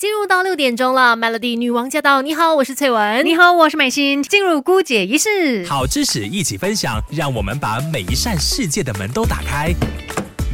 进入到六点钟了，Melody 女王驾到！你好，我是翠文。你好，我是美心。进入姑姐仪式，好知识一起分享，让我们把每一扇世界的门都打开。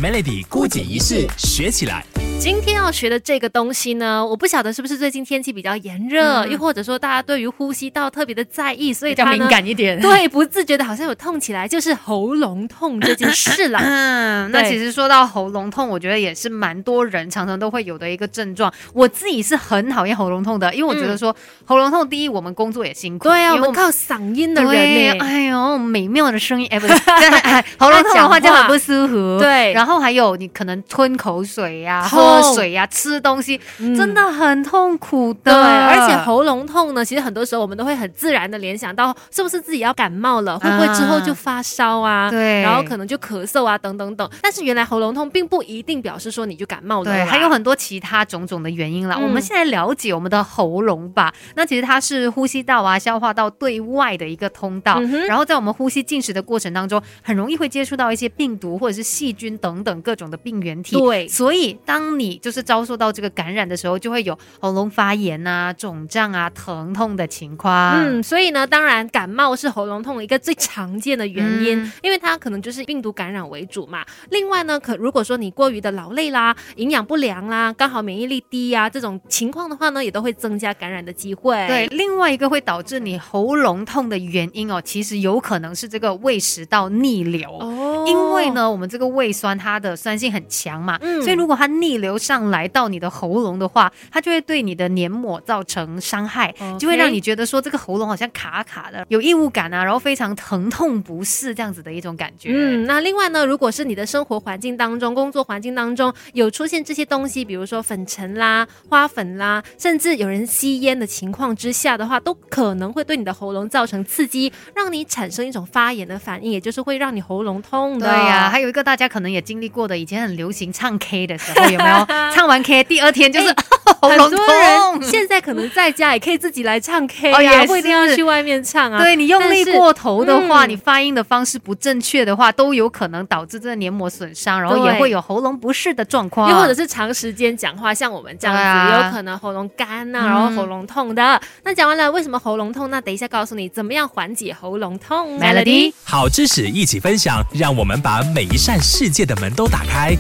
Melody 姑姐仪式学起来。今天要学的这个东西呢，我不晓得是不是最近天气比较炎热，又或者说大家对于呼吸道特别的在意，所以比较敏感一点。对，不自觉的好像有痛起来，就是喉咙痛这件事啦。嗯，那其实说到喉咙痛，我觉得也是蛮多人常常都会有的一个症状。我自己是很讨厌喉咙痛的，因为我觉得说喉咙痛，第一我们工作也辛苦，对啊，我们靠嗓音的人，哎呦，美妙的声音，哎不是，喉咙痛的话就很不舒服。对，然后还有你可能吞口水呀。喝水呀，吃东西真的很痛苦的。对，而且喉咙痛呢，其实很多时候我们都会很自然的联想到，是不是自己要感冒了，会不会之后就发烧啊？对，然后可能就咳嗽啊，等等等。但是原来喉咙痛并不一定表示说你就感冒了，对，还有很多其他种种的原因了。我们现在了解我们的喉咙吧，那其实它是呼吸道啊、消化道对外的一个通道，然后在我们呼吸进食的过程当中，很容易会接触到一些病毒或者是细菌等等各种的病原体。对，所以当你就是遭受到这个感染的时候，就会有喉咙发炎啊、肿胀啊、疼痛的情况。嗯，所以呢，当然感冒是喉咙痛一个最常见的原因，因为它可能就是病毒感染为主嘛。另外呢，可如果说你过于的劳累啦、营养不良啦、刚好免疫力低呀这种情况的话呢，也都会增加感染的机会。对，另外一个会导致你喉咙痛的原因哦，其实有可能是这个胃食道逆流。哦，因为呢，我们这个胃酸它的酸性很强嘛，嗯所以如果它逆流上来到你的喉咙的话，它就会对你的黏膜造成伤害，就会让你觉得说这个喉咙好像卡卡的，有异物感啊，然后非常疼痛不适这样子的一种感觉。嗯，那另外呢，如果是你的生活环境当中、工作环境当中有出现这些东西，比如说粉尘啦、花粉啦，甚至有人吸烟的情况之下的话，都可能会对你的喉咙造成刺激，让你产生一种发炎的反应，也就是会让你喉咙痛的。对呀，还有一个大家可能也经历过的，以前很流行唱 K 的时候，有没有？唱完 K 第二天就是 喉咙痛，现在可能在家也可以自己来唱 K 也，不一定要去外面唱啊。对你用力过头的话，你发音的方式不正确的话，都有可能导致这个黏膜损伤，然后也会有喉咙不适的状况。又或者是长时间讲话，像我们这样子，有可能喉咙干呐，然后喉咙痛的。那讲完了为什么喉咙痛，那等一下告诉你怎么样缓解喉咙痛。Melody，好知识一起分享，让我们把每一扇世界的门都打开。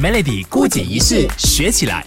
Melody 孤姐仪式学起来。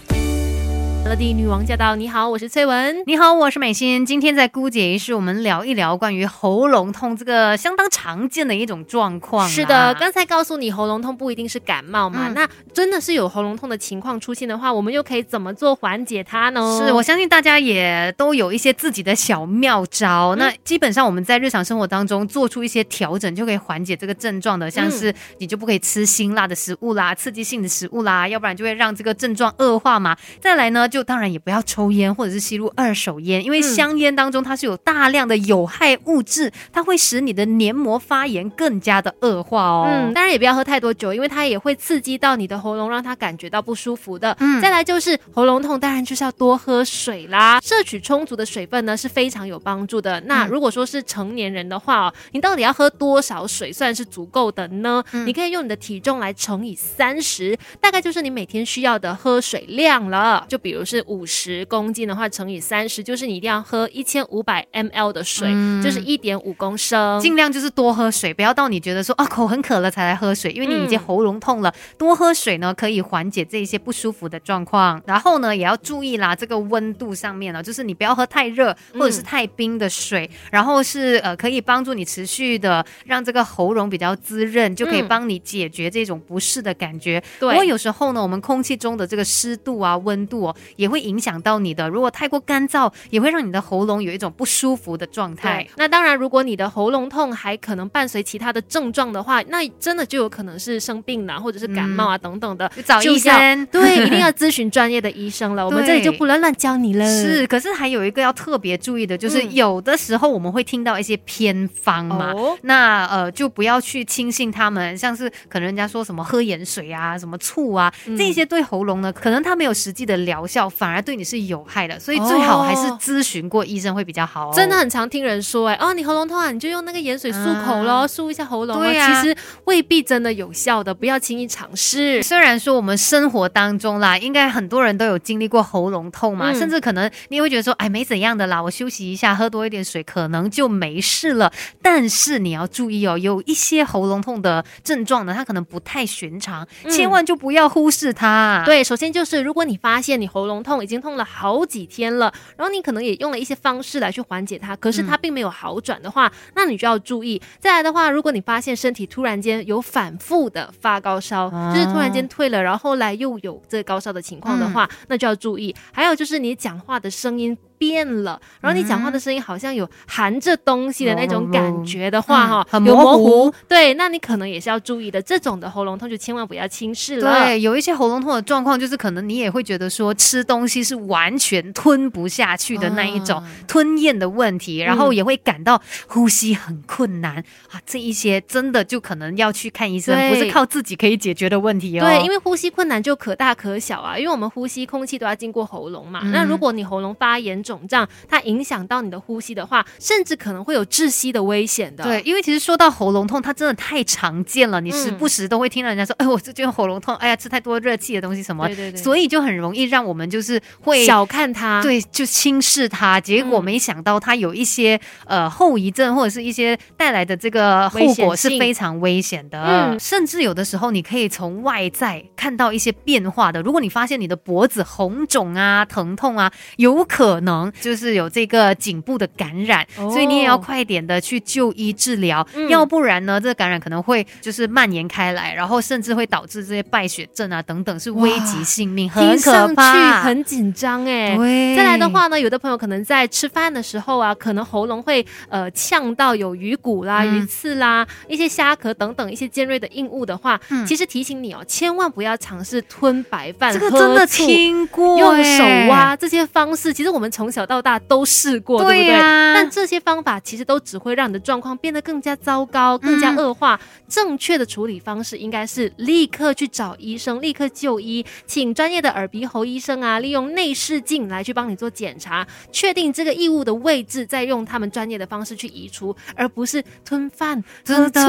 Melody 女王驾到！你好，我是翠文。你好，我是美心。今天在姑姐仪式，我们聊一聊关于喉咙痛这个相当常见的一种状况。是的，刚才告诉你喉咙痛不一定是感冒嘛？那真的是有喉咙痛的情况出现的话，我们又可以怎么做缓解它呢？是我相信大家也都有一些自己的小妙招。那基本上我们在日常生活当中做出一些调整，就可以缓解这个症状的。像是你就不可以吃辛辣的食物啦，刺激性的食物啦，要不然就会让这个症状恶化嘛。再来呢？就当然也不要抽烟或者是吸入二手烟，因为香烟当中它是有大量的有害物质，它会使你的黏膜发炎更加的恶化哦。嗯，当然也不要喝太多酒，因为它也会刺激到你的喉咙，让它感觉到不舒服的。嗯，再来就是喉咙痛，当然就是要多喝水啦，摄取充足的水分呢是非常有帮助的。那如果说是成年人的话哦，你到底要喝多少水算是足够的呢？你可以用你的体重来乘以三十，大概就是你每天需要的喝水量了。就比如是五。五十公斤的话乘以三十，就是你一定要喝一千五百 mL 的水，就是一点五公升。尽量就是多喝水，不要到你觉得说啊口很渴了才来喝水，因为你已经喉咙痛了。多喝水呢，可以缓解这一些不舒服的状况。然后呢，也要注意啦，这个温度上面呢，就是你不要喝太热或者是太冰的水。然后是呃，可以帮助你持续的让这个喉咙比较滋润，就可以帮你解决这种不适的感觉。对，不过有时候呢，我们空气中的这个湿度啊、温度哦，也会影。响到你的，如果太过干燥，也会让你的喉咙有一种不舒服的状态。那当然，如果你的喉咙痛还可能伴随其他的症状的话，那真的就有可能是生病了，或者是感冒啊等等的，找医生。对，一定要咨询专业的医生了。我们这里就不能乱教你了。是，可是还有一个要特别注意的，就是有的时候我们会听到一些偏方嘛，那呃就不要去轻信他们，像是可能人家说什么喝盐水啊、什么醋啊，这些对喉咙呢，可能它没有实际的疗效。药反而对你是有害的，所以最好还是咨询过医生会比较好。真的很常听人说，哎，哦，你喉咙痛啊，你就用那个盐水漱口咯，漱一下喉咙。对啊，其实未必真的有效的，不要轻易尝试。虽然说我们生活当中啦，应该很多人都有经历过喉咙痛嘛，甚至可能你也会觉得说，哎，没怎样的啦，我休息一下，喝多一点水，可能就没事了。但是你要注意哦，有一些喉咙痛的症状呢，它可能不太寻常，千万就不要忽视它。对，首先就是如果你发现你喉咙痛已经痛了好几天了，然后你可能也用了一些方式来去缓解它，可是它并没有好转的话，那你就要注意。再来的话，如果你发现身体突然间有反复的发高烧，就是突然间退了，然后后来又有这高烧的情况的话，那就要注意。还有就是你讲话的声音。变了，然后你讲话的声音好像有含着东西的那种感觉的话，哈，很模糊。对，那你可能也是要注意的。这种的喉咙痛就千万不要轻视了。对，有一些喉咙痛的状况，就是可能你也会觉得说吃东西是完全吞不下去的那一种吞咽的问题，然后也会感到呼吸很困难啊。这一些真的就可能要去看医生，不是靠自己可以解决的问题哦。对，因为呼吸困难就可大可小啊，因为我们呼吸空气都要经过喉咙嘛。那如果你喉咙发炎、肿胀，它影响到你的呼吸的话，甚至可能会有窒息的危险的。对，因为其实说到喉咙痛，它真的太常见了，你时不时都会听到人家说：“哎，我最近喉咙痛，哎呀，吃太多热气的东西什么。”对对对。所以就很容易让我们就是会小看它，对，就轻视它。结果没想到它有一些呃后遗症，或者是一些带来的这个后果是非常危险的。嗯，甚至有的时候你可以从外在看到一些变化的。如果你发现你的脖子红肿啊、疼痛啊，有可能就是有。这个颈部的感染，所以你也要快点的去就医治疗，要不然呢，这个感染可能会就是蔓延开来，然后甚至会导致这些败血症啊等等，是危及性命，很可怕，很紧张哎。对，再来的话呢，有的朋友可能在吃饭的时候啊，可能喉咙会呃呛到有鱼骨啦、鱼刺啦、一些虾壳等等一些尖锐的硬物的话，其实提醒你哦，千万不要尝试吞白饭，这个真的听过，用手挖这些方式，其实我们从小到大都。试过对不对？但这些方法其实都只会让你的状况变得更加糟糕、更加恶化。正确的处理方式应该是立刻去找医生，立刻就医，请专业的耳鼻喉医生啊，利用内视镜来去帮你做检查，确定这个异物的位置，再用他们专业的方式去移除，而不是吞饭、喝醋，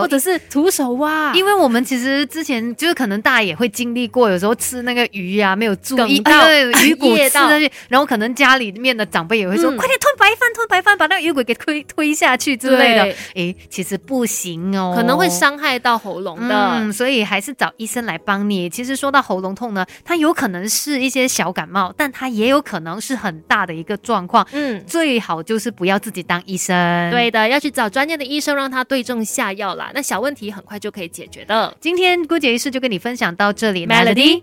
或者是徒手挖。因为我们其实之前就是可能大家也会经历过，有时候吃那个鱼啊，没有注意到鱼骨吃下去，然后可能家里面的长辈。也会说快点吞白饭，吞白饭，把那个鱼鬼给推推下去之类的。哎，其实不行哦，可能会伤害到喉咙的。嗯，所以还是找医生来帮你。其实说到喉咙痛呢，它有可能是一些小感冒，但它也有可能是很大的一个状况。嗯，最好就是不要自己当医生。对的，要去找专业的医生，让他对症下药啦。那小问题很快就可以解决的。今天姑姐医师就跟你分享到这里，Melody。